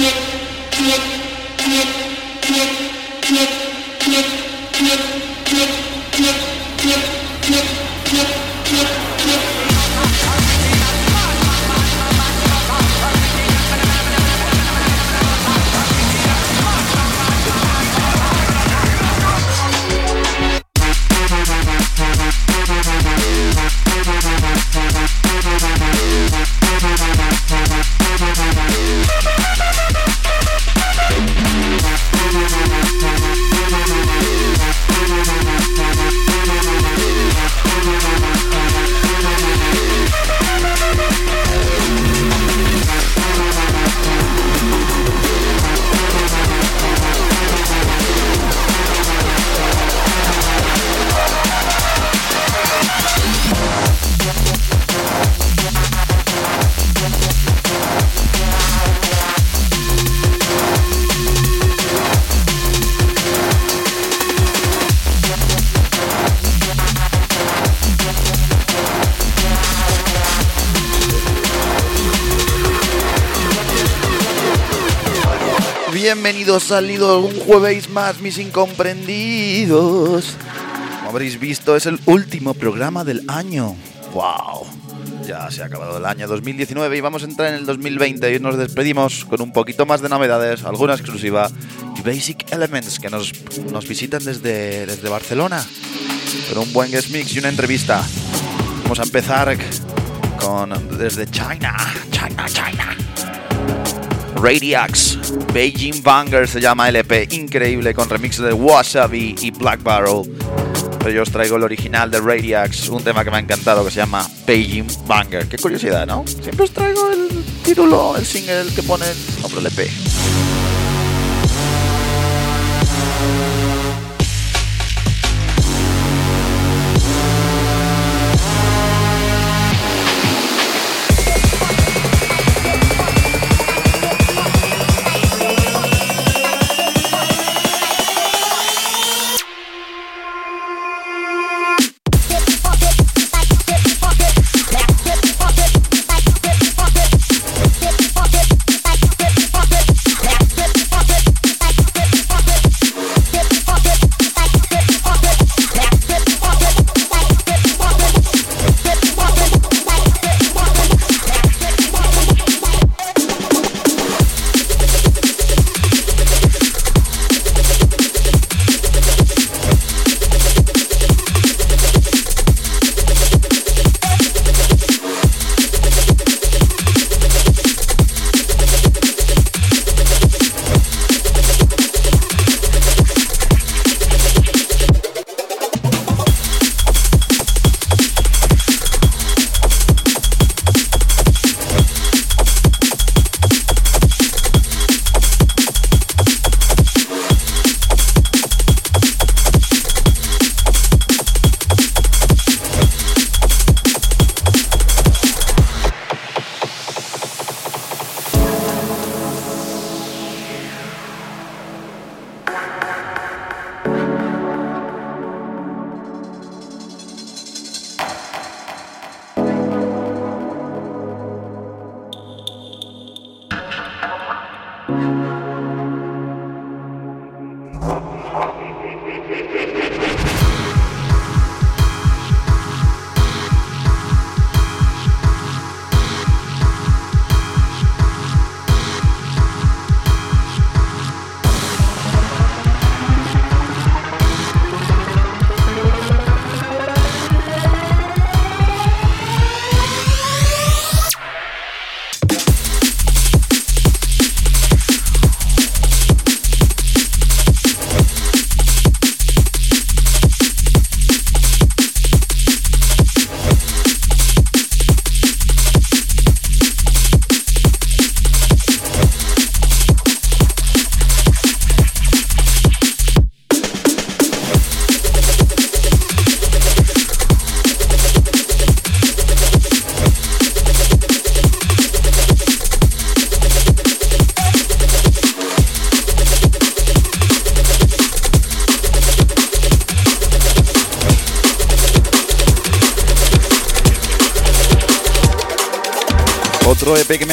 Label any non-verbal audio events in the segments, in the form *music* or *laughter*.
Нет, нет, нет, нет, нет, нет. Bienvenidos al Lido un jueves más, mis incomprendidos. Como habréis visto, es el último programa del año. ¡Wow! Ya se ha acabado el año 2019 y vamos a entrar en el 2020 y nos despedimos con un poquito más de novedades, alguna exclusiva y Basic Elements que nos, nos visitan desde, desde Barcelona con un buen guest mix y una entrevista. Vamos a empezar con desde China, China, China. Radiax, Beijing Banger se llama LP, increíble con remixes de Wasabi y Black Barrel. Pero yo os traigo el original de Radiax, un tema que me ha encantado que se llama Beijing Banger. Qué curiosidad, ¿no? Siempre os traigo el título, el single que pone el nombre LP.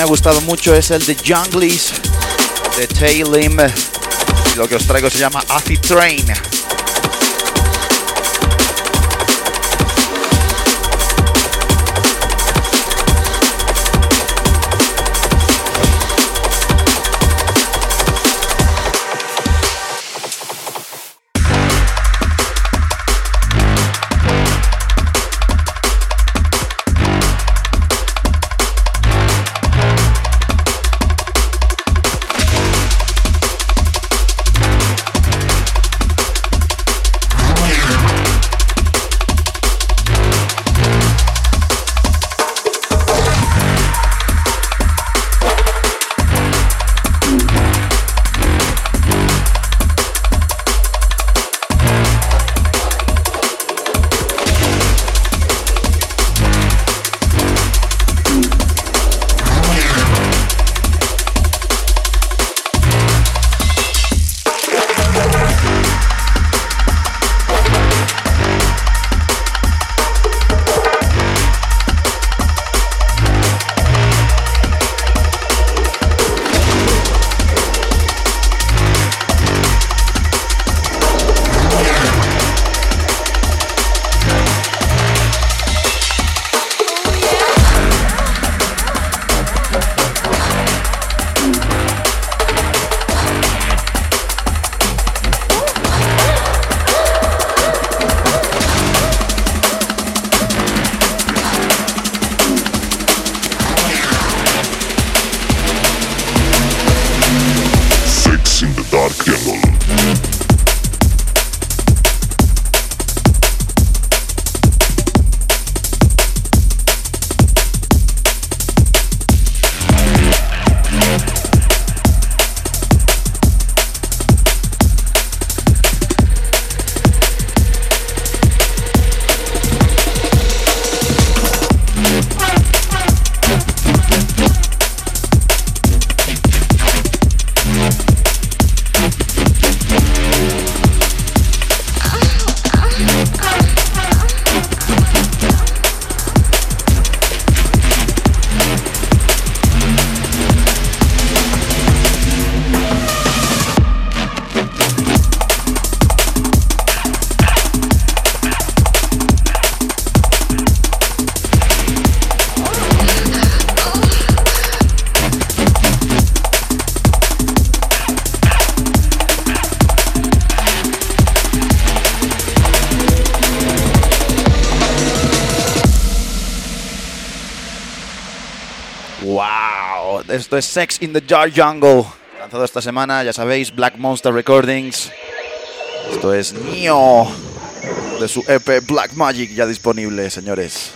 Gustado mucho es el de Junglies de Tailim. Lo que os traigo se llama Acid Train. Esto es Sex in the Jar Jungle. Lanzado esta semana, ya sabéis, Black Monster Recordings. Esto es Neo de su EP Black Magic ya disponible, señores.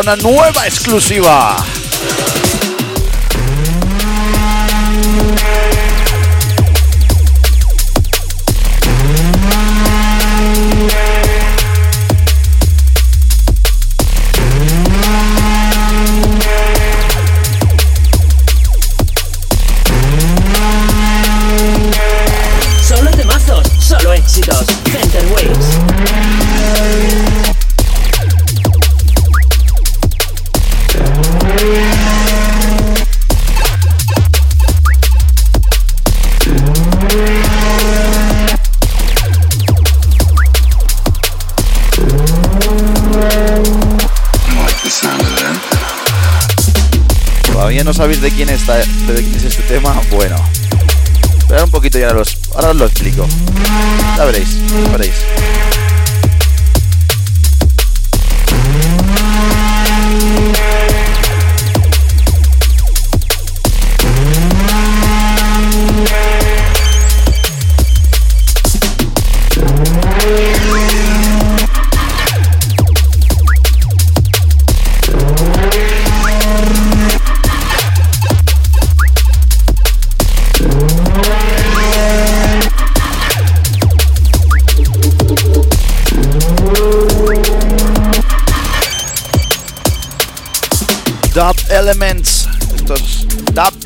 Una nueva exclusiva. No sabéis de quién, está, de quién es este tema? Bueno. Esperad un poquito y ahora, ahora os lo explico. Ya veréis, ya veréis.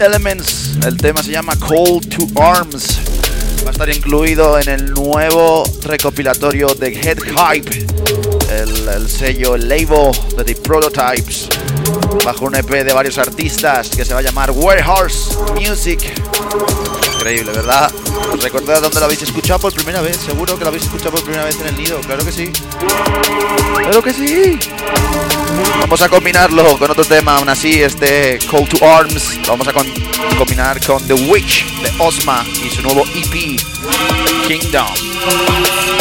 Elements. El tema se llama Call to Arms. Va a estar incluido en el nuevo recopilatorio de Head Hype. El, sello, el label de The Prototypes. Bajo un EP de varios artistas que se va a llamar Warehouse Music. Increíble, ¿verdad? ¿Recordad dónde lo habéis escuchado por primera vez? Seguro que lo habéis escuchado por primera vez en el nido. Claro que sí. Claro que sí. Vamos a combinarlo con otro tema, aún así, este Call to Arms. vamos a combinar con The Witch de Osma y su nuevo EP, Kingdom.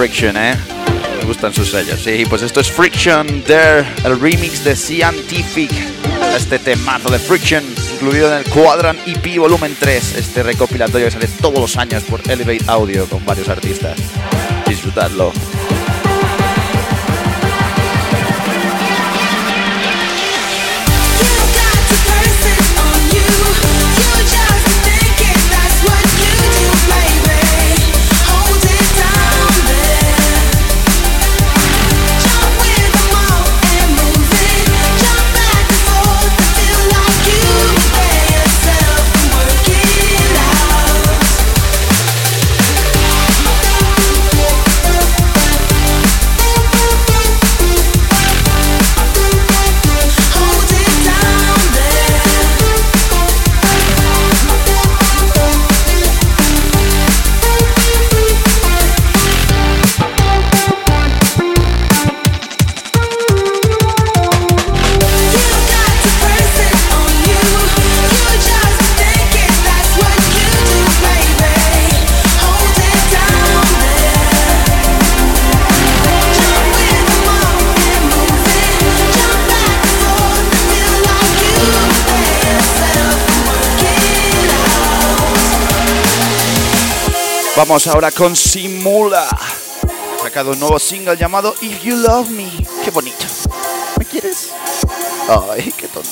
Friction, ¿eh? Me gustan sus sellos. Sí, pues esto es Friction There, el remix de Scientific. Este temazo de Friction, incluido en el Quadrant EP Volumen 3, este recopilatorio que sale todos los años por Elevate Audio con varios artistas. Disfrutadlo. Vamos ahora con Simula. Ha sacado un nuevo single llamado If You Love Me. Qué bonito. ¿Me quieres? Ay, qué tonto.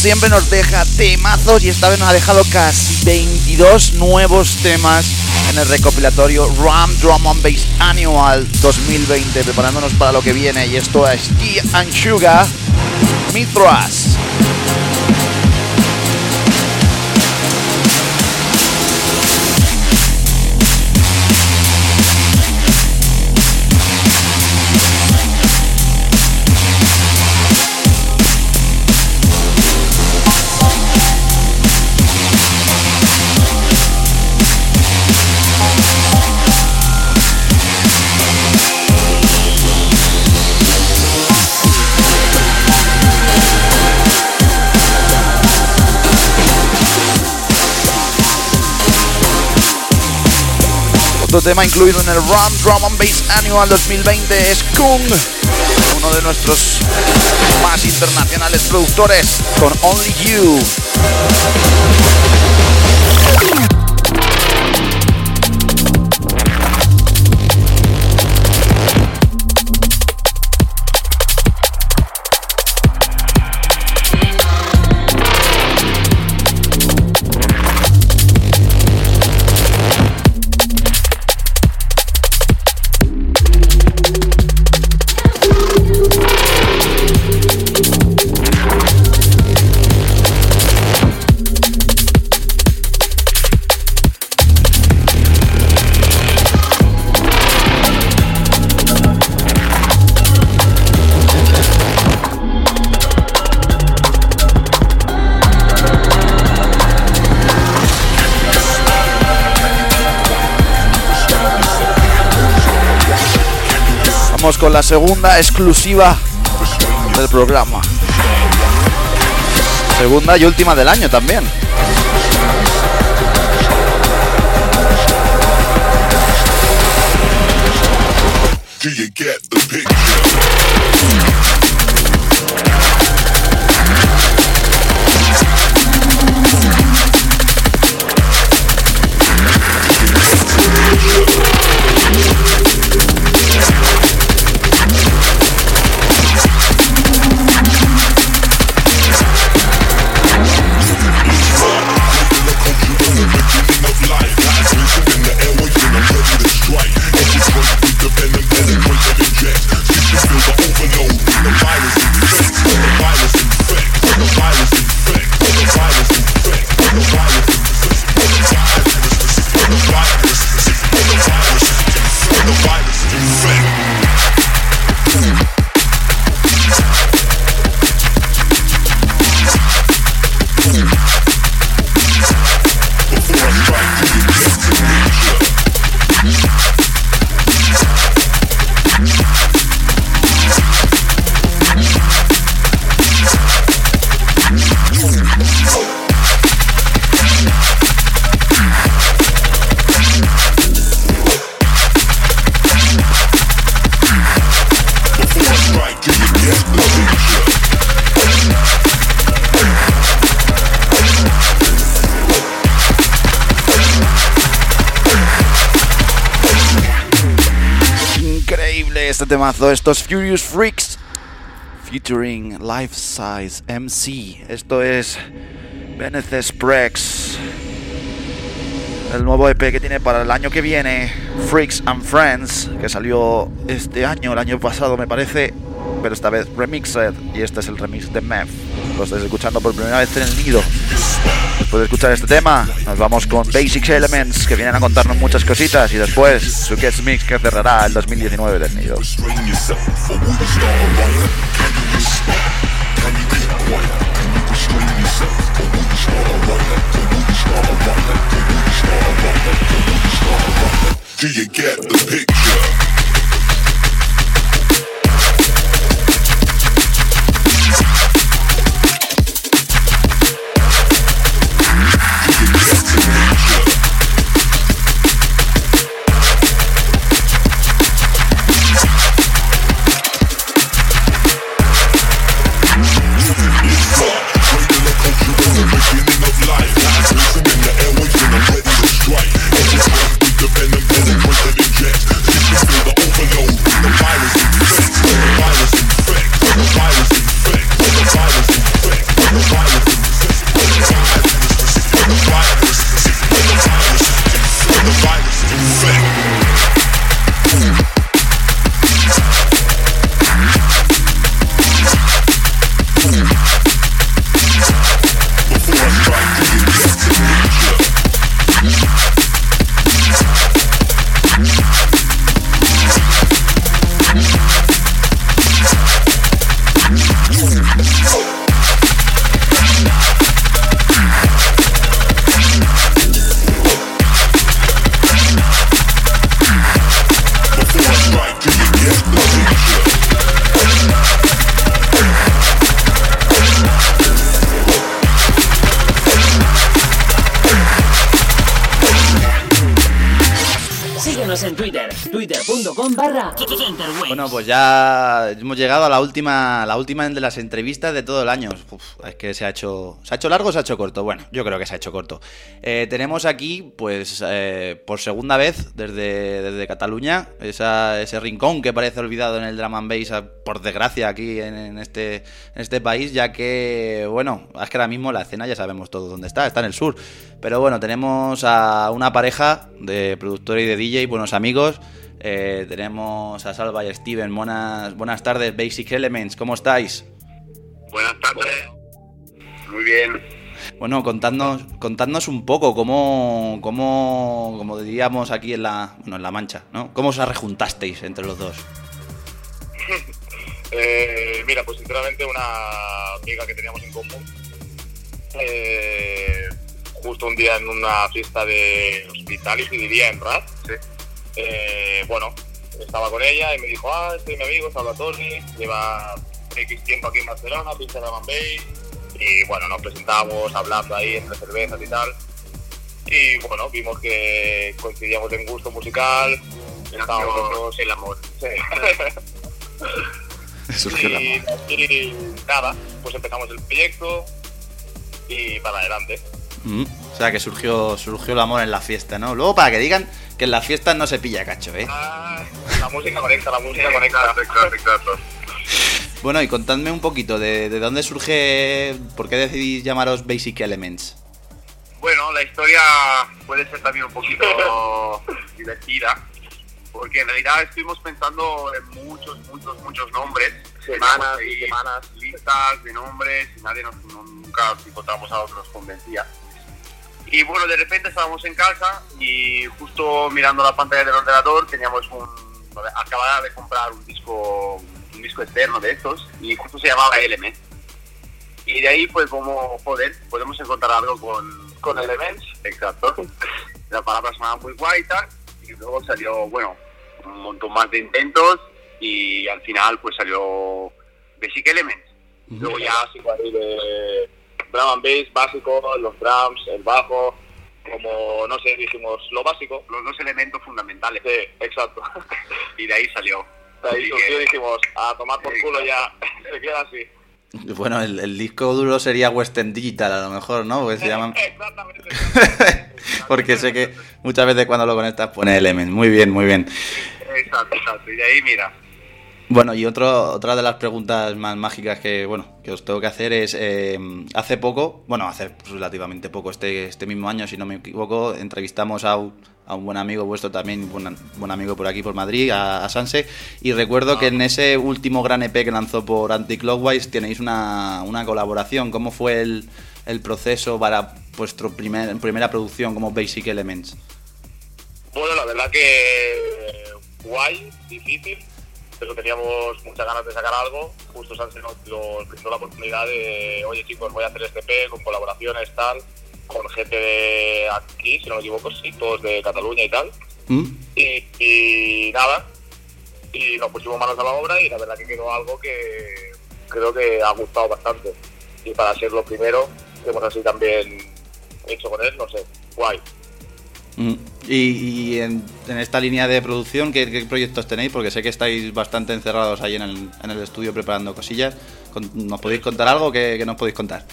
Siempre nos deja temazos y esta vez nos ha dejado casi 22 nuevos temas en el recopilatorio Ram Drum and Bass Annual 2020, preparándonos para lo que viene. Y esto es Tea and Sugar, Mithras. Tema incluido en el Ram Drum and Bass Annual 2020 es Kung, uno de nuestros más internacionales productores con Only You. La segunda exclusiva del programa. Segunda y última del año también. Temazo, estos Furious Freaks. featuring Life Size MC. Esto es Beneces Prex. El nuevo EP que tiene para el año que viene, Freaks and Friends, que salió este año, el año pasado me parece, pero esta vez remixed. Y este es el remix de Meth. Lo estáis escuchando por primera vez en el nido. Después de escuchar este tema, nos vamos con Basic Elements, que vienen a contarnos muchas cositas, y después su Gets Mix, que cerrará el 2019 del nido. Pues ya hemos llegado a la última, la última de las entrevistas de todo el año. es que se ha hecho, se ha hecho largo, o se ha hecho corto. Bueno, yo creo que se ha hecho corto. Eh, tenemos aquí, pues, eh, por segunda vez desde, desde Cataluña, ese rincón que parece olvidado en el drum and bass, por desgracia, aquí en, este, este país, ya que, bueno, es que ahora mismo la escena ya sabemos todo dónde está, está en el sur. Pero bueno, tenemos a una pareja de productor y de DJ, buenos amigos. Eh, tenemos a Salva y a Steven. Buenas, buenas tardes, Basic Elements. ¿Cómo estáis? Buenas tardes. Muy bien. Bueno, contadnos, contadnos un poco cómo, cómo, como diríamos aquí en la, bueno, en la Mancha, ¿no? ¿Cómo os rejuntasteis entre los dos? *laughs* eh, mira, pues sinceramente una amiga que teníamos en común, eh, justo un día en una fiesta de hospitality, diría, en RAD, sí eh, bueno, estaba con ella y me dijo, ah, este es mi amigo, Salvatore, lleva X tiempo aquí en Barcelona, pincha de Bay, y bueno, nos presentamos hablando ahí entre cervezas y tal. Y bueno, vimos que coincidíamos en gusto musical, estábamos el amor. Sí. *laughs* y, nada, pues empezamos el proyecto y para adelante. Mm. o sea que surgió, surgió el amor en la fiesta, ¿no? Luego para que digan que en las fiestas no se pilla cacho, ¿eh? Ah, la música conecta, la música conecta. Exacto, exacto. Bueno, y contadme un poquito de, dónde surge, por qué decidís llamaros Basic Elements. Bueno, la historia puede ser también un poquito *laughs* divertida, porque en realidad estuvimos pensando en muchos, muchos, muchos nombres, semanas y semanas, listas de nombres, y nadie nos, nunca encontramos a otros convencía. Y bueno, de repente estábamos en casa y justo mirando la pantalla del ordenador teníamos un... Acababa de comprar un disco, un disco externo de estos y justo se llamaba LM. Y de ahí pues como, joder, podemos encontrar algo con... Con Elements. Exacto. La palabra sonaba muy guay y tal. Y luego salió, bueno, un montón más de intentos y al final pues salió Basic Elements. Luego ya así de drum and bass básico, los drums, el bajo, como, no sé, dijimos lo básico. Los dos elementos fundamentales. Sí, exacto. y de ahí salió. De ahí dijimos, a tomar por culo ya, se queda así. Bueno, el, disco duro sería Western Digital a lo mejor, ¿no? Porque se llaman... *laughs* Exactamente. *laughs* Porque sé que muchas veces cuando lo conectas pone Element. Muy bien, muy bien. Exacto, exacto. Y de ahí, mira, Bueno, y otro, otra de las preguntas más mágicas que, bueno, que os tengo que hacer es, eh, hace poco, bueno, hace relativamente poco, este, este mismo año, si no me equivoco, entrevistamos a un, a un buen amigo vuestro también, buen, buen amigo por aquí, por Madrid, a, a Sanse, y recuerdo que en ese último gran EP que lanzó por Anti-Clockwise tenéis una, una colaboración. ¿Cómo fue el, el proceso para vuestra primer, primera producción como Basic Elements? Bueno, la verdad que guay, difícil, pero teníamos muchas ganas de sacar algo. Justo Sanse nos, nos brindó la oportunidad de, oye chicos, voy a hacer este EP con colaboraciones, tal, con gente de aquí, si no me equivoco, sí, todos de Cataluña y tal. ¿Mm? Y, y nada, y nos pusimos manos a la obra y la verdad que quedó algo que creo que ha gustado bastante. Y para ser lo primero que hemos así también hecho con él, no sé, guay. Mm. Y, y en, en esta línea de producción, ¿qué, qué proyectos tenéis? Porque sé que estáis bastante encerrados ahí en el, en el estudio preparando cosillas. ¿Nos podéis contar algo? ¿Qué, qué nos podéis contar?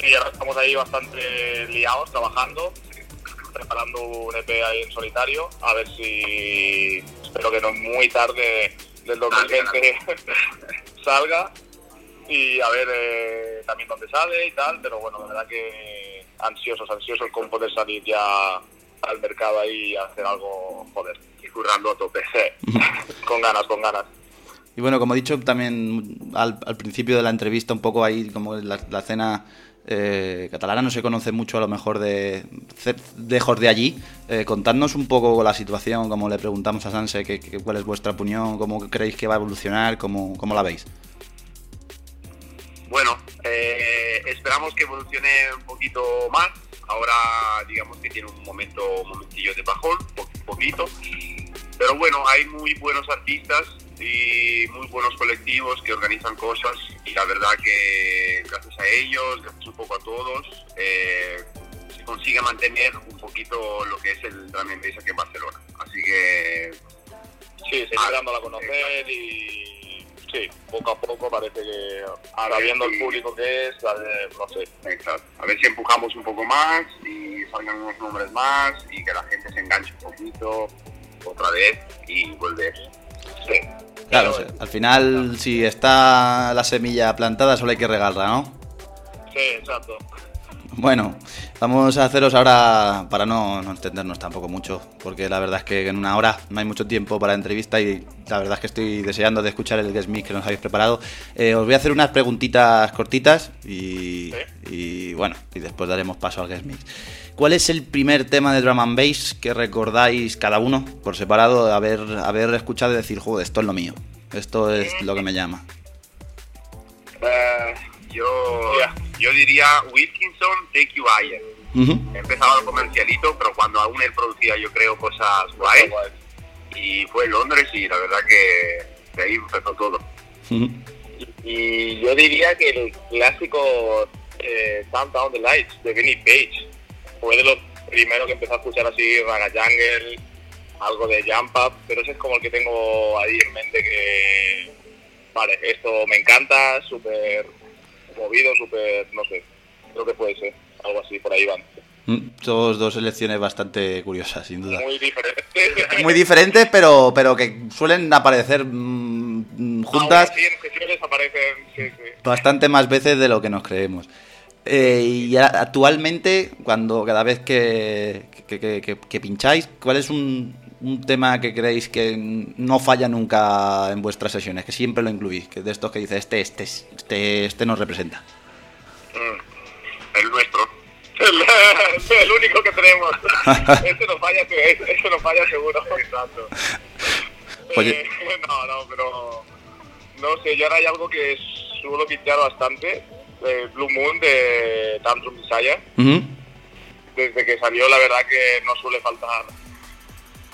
Y ahora estamos ahí bastante liados, trabajando, preparando un EP ahí en solitario, a ver si, espero que no muy tarde del 2020 *laughs* salga y a ver eh, también dónde sale y tal, pero bueno, la verdad que ansiosos, ansiosos con poder salir ya al mercado ahí y hacer algo, joder, y currando a tope, *laughs* con ganas, con ganas. Y bueno, como he dicho también al, al principio de la entrevista, un poco ahí como la, la escena eh, catalana no se conoce mucho a lo mejor de lejos de allí. Eh, contadnos un poco la situación, como le preguntamos a Sanse, que, que- cuál es vuestra opinión, cómo creéis que va a evolucionar, cómo, cómo la veis. Bueno, eh, esperamos que evolucione un poquito más. Ahora, digamos que tiene un momento, un momentillo de bajón, po- poquito. Pero bueno, hay muy buenos artistas y muy buenos colectivos que organizan cosas y la verdad que gracias a ellos, gracias un poco a todos, eh, se consigue mantener un poquito lo que es el drum bass aquí en Barcelona. Así que Sí, seguir dándola a conocer y sí, poco a poco parece que ahora viendo el público que es, no sé. Exacto. A ver si empujamos un poco más y salgan unos nombres más y que la gente se enganche un poquito otra vez y volver. Sí. Claro, o sea, al final, si está la semilla plantada, solo hay que regarla, ¿no? Sí, exacto. Bueno, vamos a haceros ahora, para no, no extendernos tampoco mucho, porque la verdad es que en una hora no hay mucho tiempo para la entrevista y la verdad es que estoy deseando de escuchar el guest mix que nos habéis preparado. Eh, os voy a hacer unas preguntitas cortitas y, y bueno, y después daremos paso al guest mix. ¿Cuál es el primer tema de drum and bass que recordáis cada uno por separado haber, haber escuchado y decir, joder, esto es lo mío, esto es lo que me llama? Eh, yo, yo diría Wilkinson, Take You Higher. Ujú. He empezado al comercialito, pero cuando aún él producía yo creo cosas guays. Y fue en Londres y la verdad que de ahí empezó todo. Y yo diría que el clásico eh, Sound Down the Lights de Benny Page fue de los primeros que empecé a escuchar así Raga Jungle, algo de Jump Up, pero ese es como el que tengo ahí en mente que, vale, esto me encanta, súper movido, súper, no sé, creo que puede ser, algo así, por ahí van. Mm, Todos dos elecciones bastante curiosas, sin duda. Muy diferente. muy diferentes, pero, pero que suelen aparecer mm, mm, juntas aparecen, sí, sí. bastante más veces de lo que nos creemos. Eh, y actualmente, cuando cada vez que, que, que- que- que pincháis, ¿cuál es un, un tema que creéis que no falla nunca en vuestras sesiones? Que siempre lo incluís, que de estos que dice este, este, este, este nos representa. Mm, El nuestro. El, *laughs* el único que tenemos. *laughs* Este no falla, este este no falla seguro. Exacto. Oye. Eh, *laughs* no, no, pero no sé, yo ahora hay algo que suelo pinchar bastante, eh, Blue Moon de Tantrum Desire. Desde que salió, la verdad que no suele faltar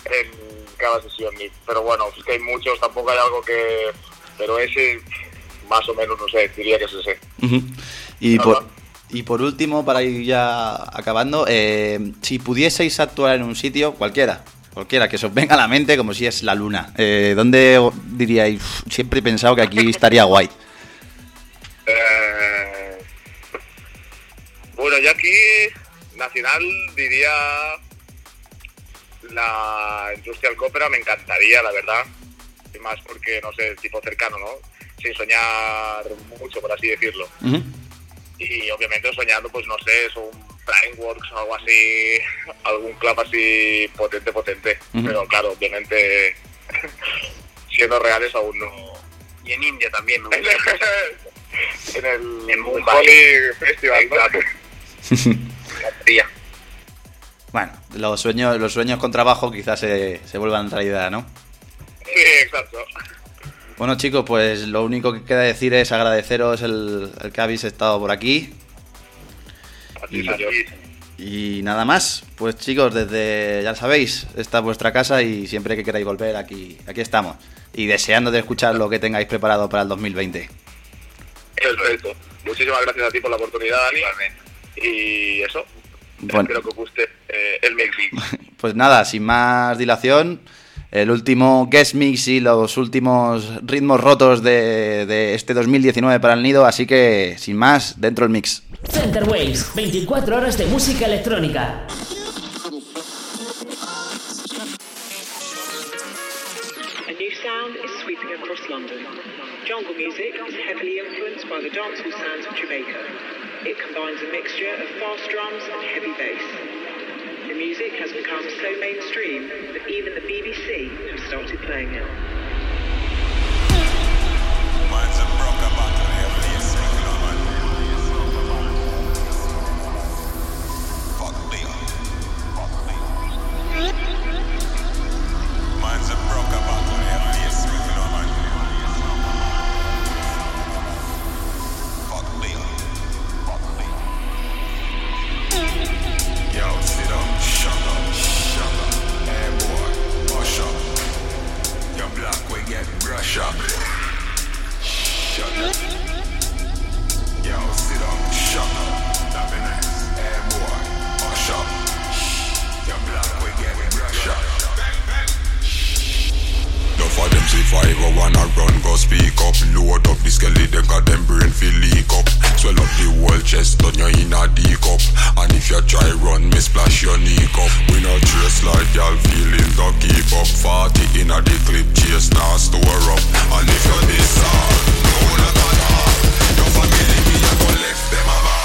en cada sesión. Pero bueno, es que hay muchos, tampoco hay algo que... Pero ese, más o menos, no sé, diría que es ese. Ujú. Y por, y por último, para ir ya acabando, eh, si pudieseis actuar en un sitio, cualquiera, cualquiera, que se os venga a la mente como si es la luna, eh, ¿dónde diríais, "Uf, siempre he pensado que aquí estaría guay? Eh, bueno, yo aquí, nacional, diría la Industrial Copera, me encantaría, la verdad. Y más porque que, no sé, tipo cercano, ¿no? Sin soñar mucho, por así decirlo. Y obviamente soñando, pues no sé, es un Frameworks o algo así, *laughs* algún club así potente, potente. Pero claro, obviamente, *laughs* siendo reales aún no. Y en India también, ¿no? *laughs* en el en Mumbai Festival, bueno, los sueños, los sueños con trabajo quizás se, se vuelvan realidad, ¿no? Sí, exacto. Bueno chicos, pues lo único que queda decir es agradeceros el, el que habéis estado por aquí. Y, y, nada más, pues chicos, desde, ya sabéis, esta es vuestra casa y siempre que queráis volver aquí, aquí estamos. Y deseando de escuchar lo que tengáis preparado para el 2020. Perfecto. Muchísimas gracias a ti por la oportunidad, Dani. Y eso. Bueno. Espero que os guste eh, el mix. *laughs* Pues nada, sin más dilación, el último guest mix y los últimos ritmos rotos de, de este 2019 para el nido, así que sin más, dentro el mix. Center Waves, 24 horas de música electrónica. A new sound is sweeping across London. Jungle music is heavily influenced by the dancehall sounds of Jamaica. It combines a mixture of fast drums and heavy bass. The music has become so mainstream that even the BBC have started playing it. Mine's a broken Five oh wanna run, go speak up. Load up the skeleton, got them brain feel leak up. Swell up the whole chest, turn your inner D cup. And if you try run, me splash your knee cup. We not trace like y'all feeling, don't keep up. 40 in a the clip, chase now, store up. And if you're this hard, no, not at all. Your family, me, I go left them about.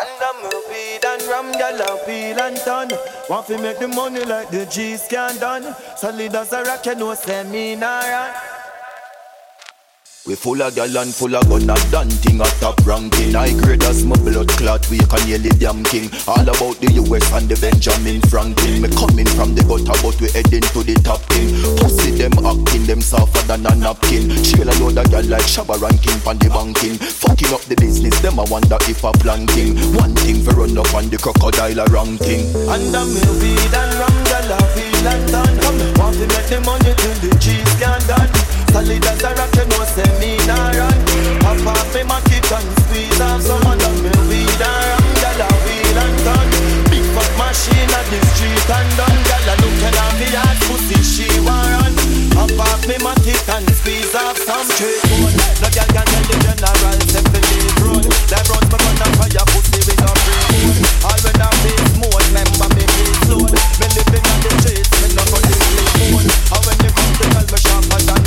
And I'm a weed and rum, gal a wheel and done. Want to make the money like the G's can done. Solid as a rock, you know, semi-nara. We full of gal and full of gun and done thing a top ranking. I grade as my blood clot we can nearly damn king. All about the US and the Benjamin Franklin. Me coming from the gutter but we heading to the top thing. Pussy them acting them softer than a napkin. Trail a load of gal like Shabba ranking pan the banking. Fucking up the business them I wonder if a planking. One thing for run up on the crocodile a ranking And I'm weed and rum gal a feel and done. Come want to make the money till the cheese can done Solid as a rock you know say me nah run. Pop off me my and squeeze off. Some of me weed and ram Gyal a wheel and turn. Big fat machine at the street and done Gyal a looking at me hard pussy she want run. Pop off me my and squeeze off some straight food No gyal can tell the general step the lead road. That runs me gun and fire pussy with a brain. All when I face mode remember me face load. Me living on the streets me no go to sleep phone And when they come to tell me sharper than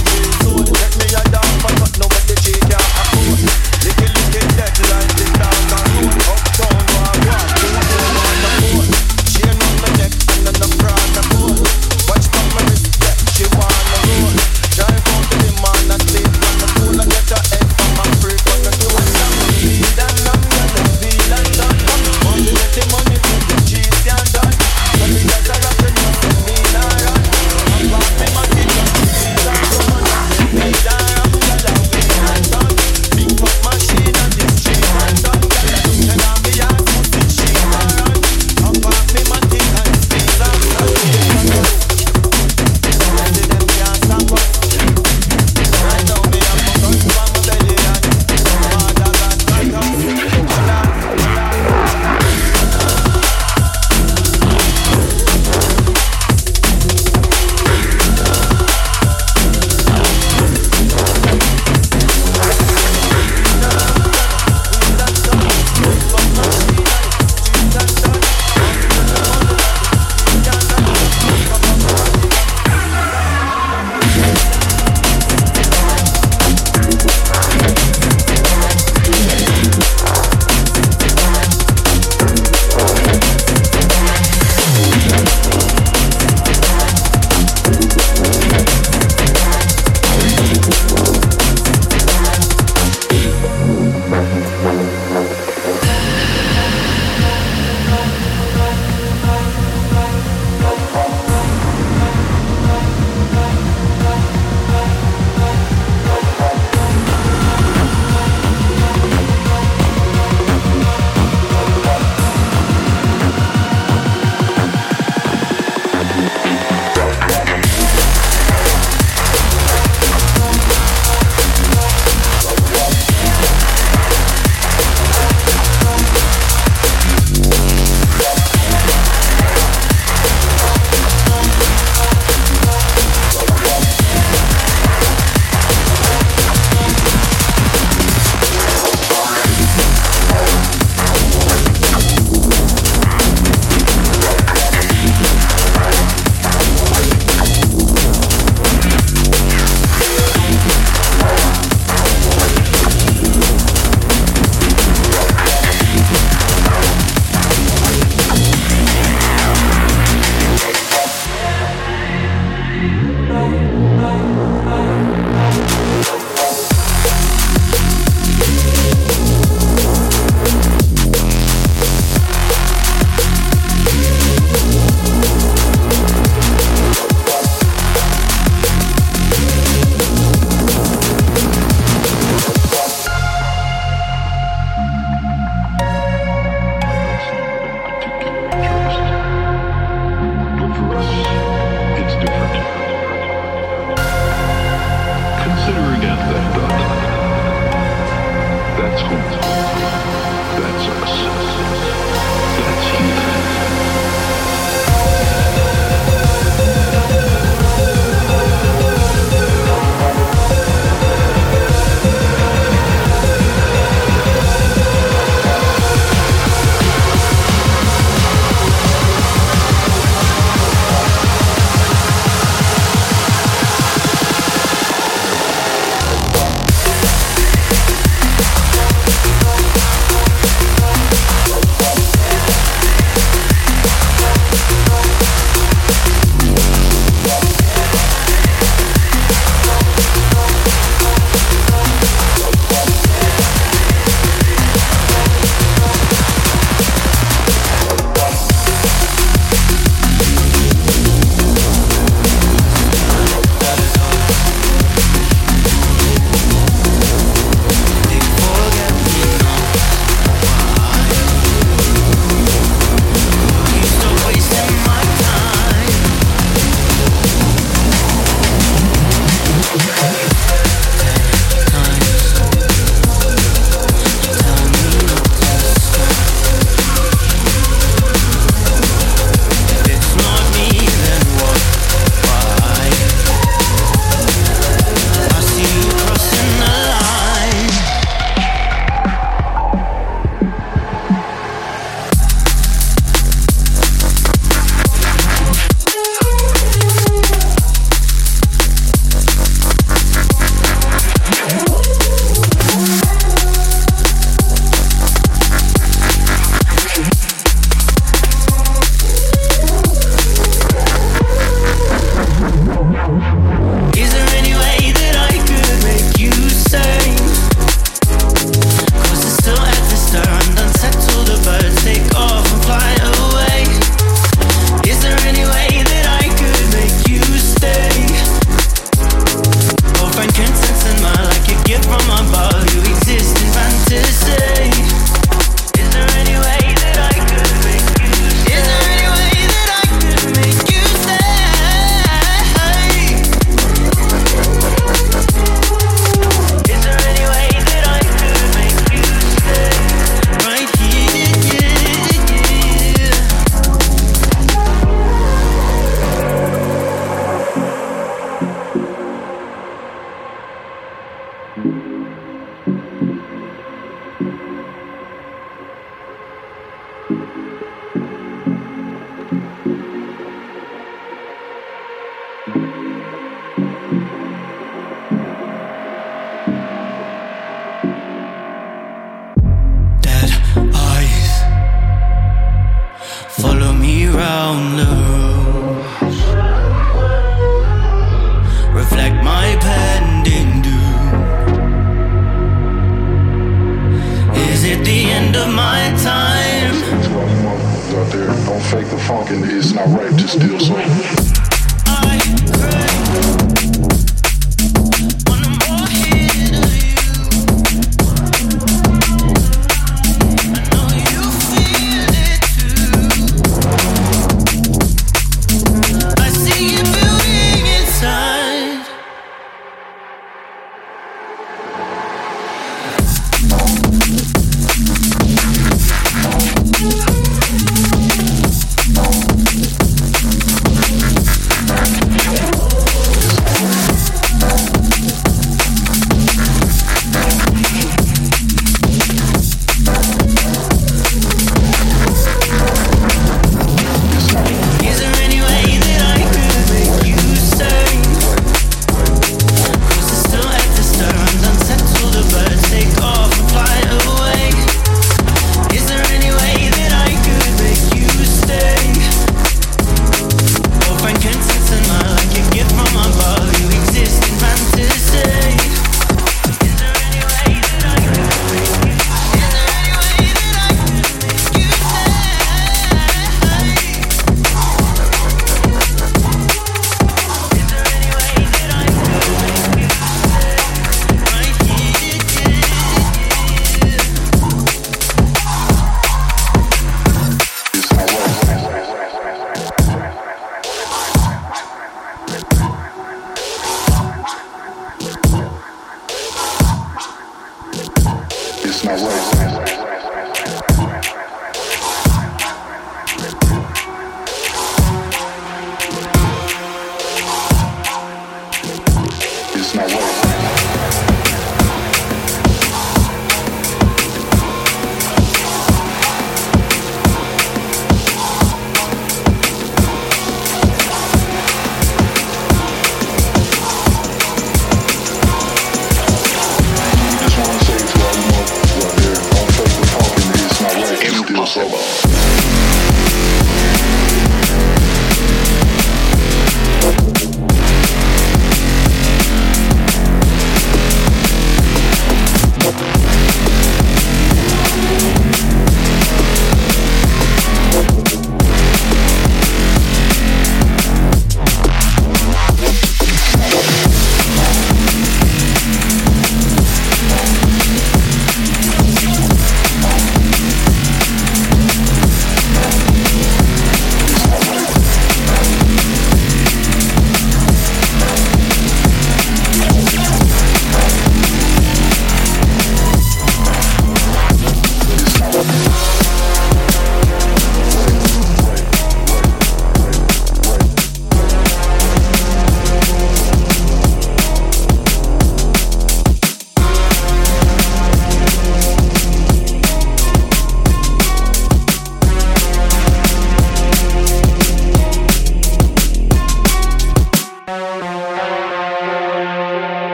my right to steal something.